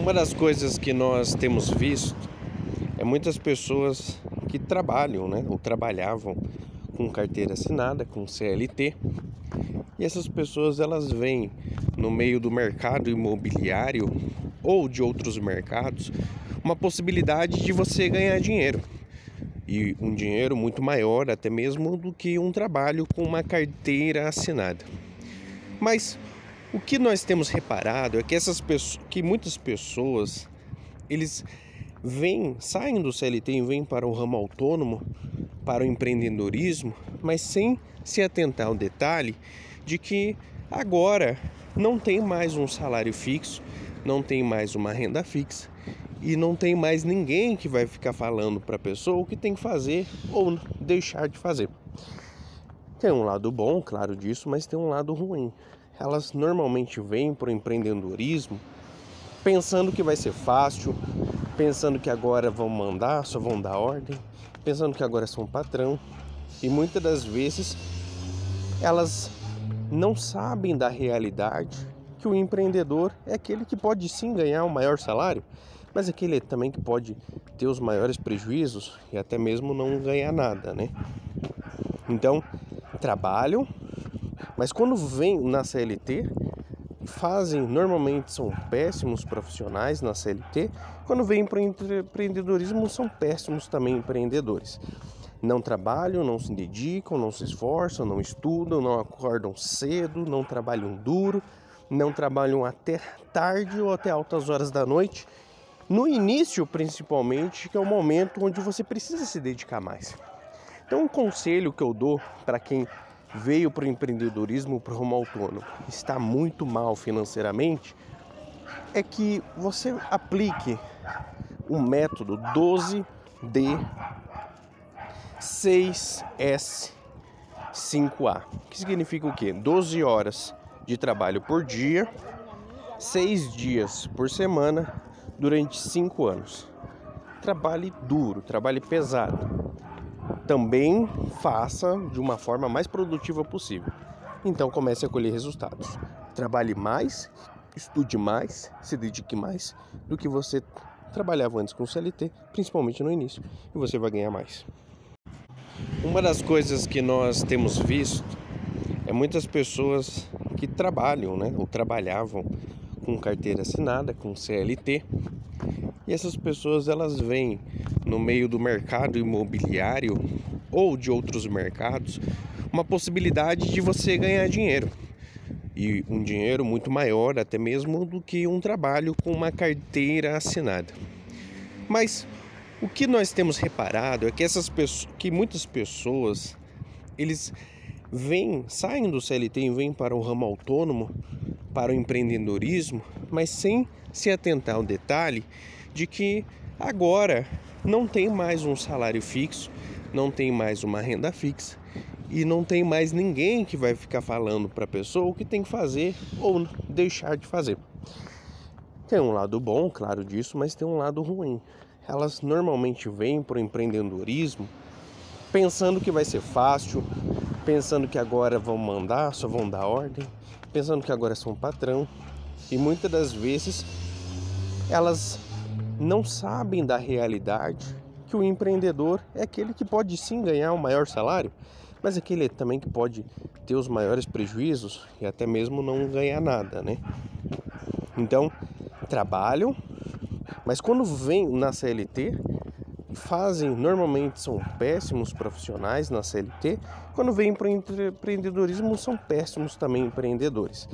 Uma das coisas que nós temos visto é muitas pessoas que trabalham, né, ou trabalhavam com carteira assinada, com CLT, e essas pessoas elas vêm no meio do mercado imobiliário ou de outros mercados uma possibilidade de você ganhar dinheiro e um dinheiro muito maior até mesmo do que um trabalho com uma carteira assinada. Mas o que nós temos reparado é que essas pessoas, que muitas pessoas eles vêm, saem do CLT e vêm para o ramo autônomo, para o empreendedorismo, mas sem se atentar ao detalhe de que agora não tem mais um salário fixo, não tem mais uma renda fixa e não tem mais ninguém que vai ficar falando para a pessoa o que tem que fazer ou deixar de fazer. Tem um lado bom, claro disso, mas tem um lado ruim. Elas normalmente vêm para o empreendedorismo pensando que vai ser fácil, pensando que agora vão mandar, só vão dar ordem, pensando que agora são patrão. E muitas das vezes elas não sabem da realidade que o empreendedor é aquele que pode sim ganhar o maior salário, mas aquele também que pode ter os maiores prejuízos e até mesmo não ganhar nada, né? Então, trabalham, mas quando vem na CLT, fazem, normalmente são péssimos profissionais na CLT, quando vêm para o empreendedorismo são péssimos também empreendedores. Não trabalham, não se dedicam, não se esforçam, não estudam, não acordam cedo, não trabalham duro, não trabalham até tarde ou até altas horas da noite no início, principalmente, que é o momento onde você precisa se dedicar mais. Então, um conselho que eu dou para quem veio para o empreendedorismo, para o rumo autônomo, está muito mal financeiramente, é que você aplique o método 12D 6S 5A, que significa o quê? 12 horas de trabalho por dia, 6 dias por semana durante cinco anos. Trabalhe duro, trabalhe pesado. Também faça de uma forma mais produtiva possível. Então comece a colher resultados. Trabalhe mais, estude mais, se dedique mais do que você trabalhava antes com o CLT, principalmente no início, e você vai ganhar mais. Uma das coisas que nós temos visto é muitas pessoas que trabalham, né, ou trabalhavam com carteira assinada, com CLT. E essas pessoas elas vêm no meio do mercado imobiliário ou de outros mercados uma possibilidade de você ganhar dinheiro e um dinheiro muito maior até mesmo do que um trabalho com uma carteira assinada. Mas o que nós temos reparado é que essas pessoas, que muitas pessoas eles vêm, saem do CLT e vêm para o ramo autônomo para o empreendedorismo, mas sem se atentar ao detalhe de que agora não tem mais um salário fixo, não tem mais uma renda fixa e não tem mais ninguém que vai ficar falando para a pessoa o que tem que fazer ou deixar de fazer. Tem um lado bom, claro disso, mas tem um lado ruim. Elas normalmente vêm para o empreendedorismo pensando que vai ser fácil, pensando que agora vão mandar, só vão dar ordem, pensando que agora são patrão. E muitas das vezes elas não sabem da realidade que o empreendedor é aquele que pode sim ganhar o maior salário, mas aquele também que pode ter os maiores prejuízos e até mesmo não ganhar nada, né? Então, trabalham, mas quando vem na CLT, fazem, normalmente são péssimos profissionais na CLT, quando vêm para o empreendedorismo são péssimos também empreendedores.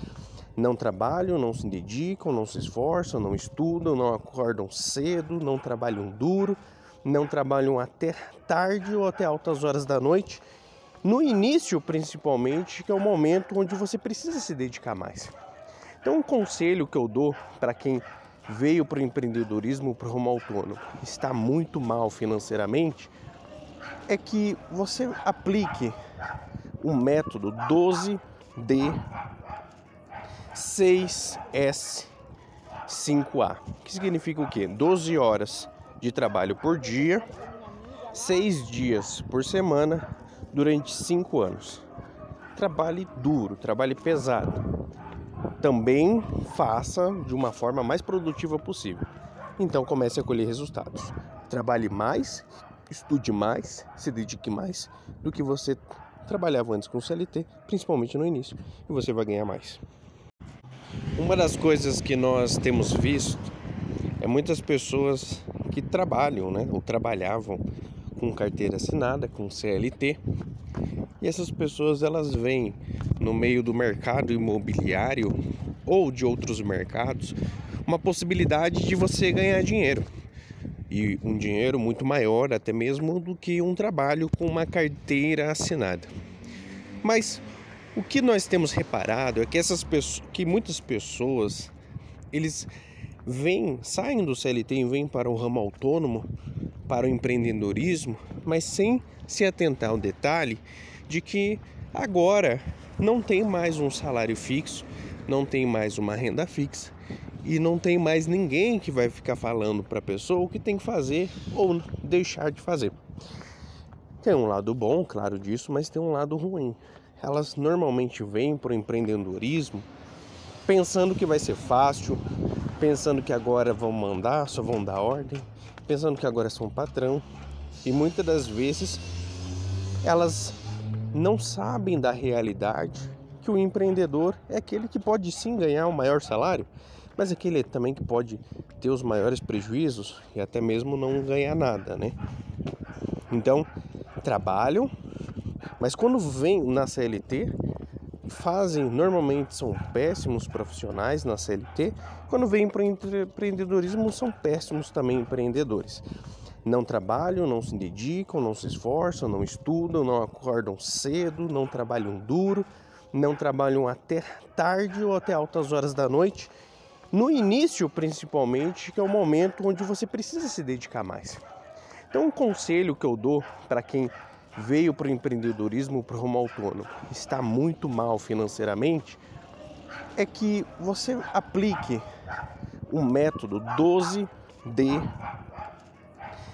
Não trabalham, não se dedicam, não se esforçam, não estudam, não acordam cedo, não trabalham duro, não trabalham até tarde ou até altas horas da noite. No início, principalmente, que é o momento onde você precisa se dedicar mais. Então, um conselho que eu dou para quem veio para o empreendedorismo, para o rumo autônomo, está muito mal financeiramente, é que você aplique o método 12D 6S 5A, que significa o quê? 12 horas de trabalho por dia, 6 dias por semana, durante 5 anos. Trabalhe duro, trabalhe pesado também faça de uma forma mais produtiva possível. Então comece a colher resultados. Trabalhe mais, estude mais, se dedique mais do que você trabalhava antes com o CLT, principalmente no início, e você vai ganhar mais. Uma das coisas que nós temos visto é muitas pessoas que trabalham, né, ou trabalhavam com carteira assinada, com CLT, e essas pessoas elas vêm no meio do mercado imobiliário ou de outros mercados uma possibilidade de você ganhar dinheiro e um dinheiro muito maior até mesmo do que um trabalho com uma carteira assinada. Mas o que nós temos reparado é que essas pessoas, que muitas pessoas eles vêm, saem do CLT e vêm para o ramo autônomo, para o empreendedorismo, mas sem se atentar ao detalhe de que agora não tem mais um salário fixo, não tem mais uma renda fixa e não tem mais ninguém que vai ficar falando para a pessoa o que tem que fazer ou deixar de fazer. Tem um lado bom, claro disso, mas tem um lado ruim. Elas normalmente vêm para o empreendedorismo pensando que vai ser fácil, pensando que agora vão mandar, só vão dar ordem, pensando que agora são patrão. E muitas das vezes elas não sabem da realidade que o empreendedor é aquele que pode sim ganhar o um maior salário, mas aquele também que pode ter os maiores prejuízos e até mesmo não ganhar nada, né? Então, trabalham, mas quando vem na CLT, fazem, normalmente são péssimos profissionais na CLT, quando vêm para o empreendedorismo são péssimos também empreendedores. Não trabalham, não se dedicam, não se esforçam, não estudam, não acordam cedo, não trabalham duro, não trabalham até tarde ou até altas horas da noite no início, principalmente, que é o momento onde você precisa se dedicar mais. Então, um conselho que eu dou para quem veio para o empreendedorismo, para o rumo autônomo, está muito mal financeiramente, é que você aplique o método 12D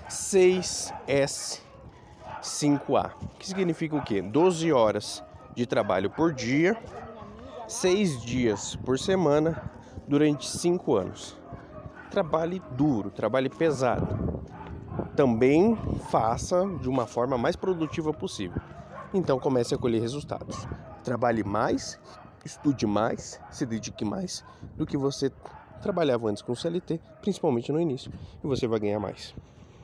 6S5A, que significa o quê? 12 horas de trabalho por dia, 6 dias por semana, durante cinco anos. Trabalhe duro, trabalhe pesado. Também faça de uma forma mais produtiva possível. Então comece a colher resultados. Trabalhe mais, estude mais, se dedique mais do que você trabalhava antes com o CLT, principalmente no início, e você vai ganhar mais.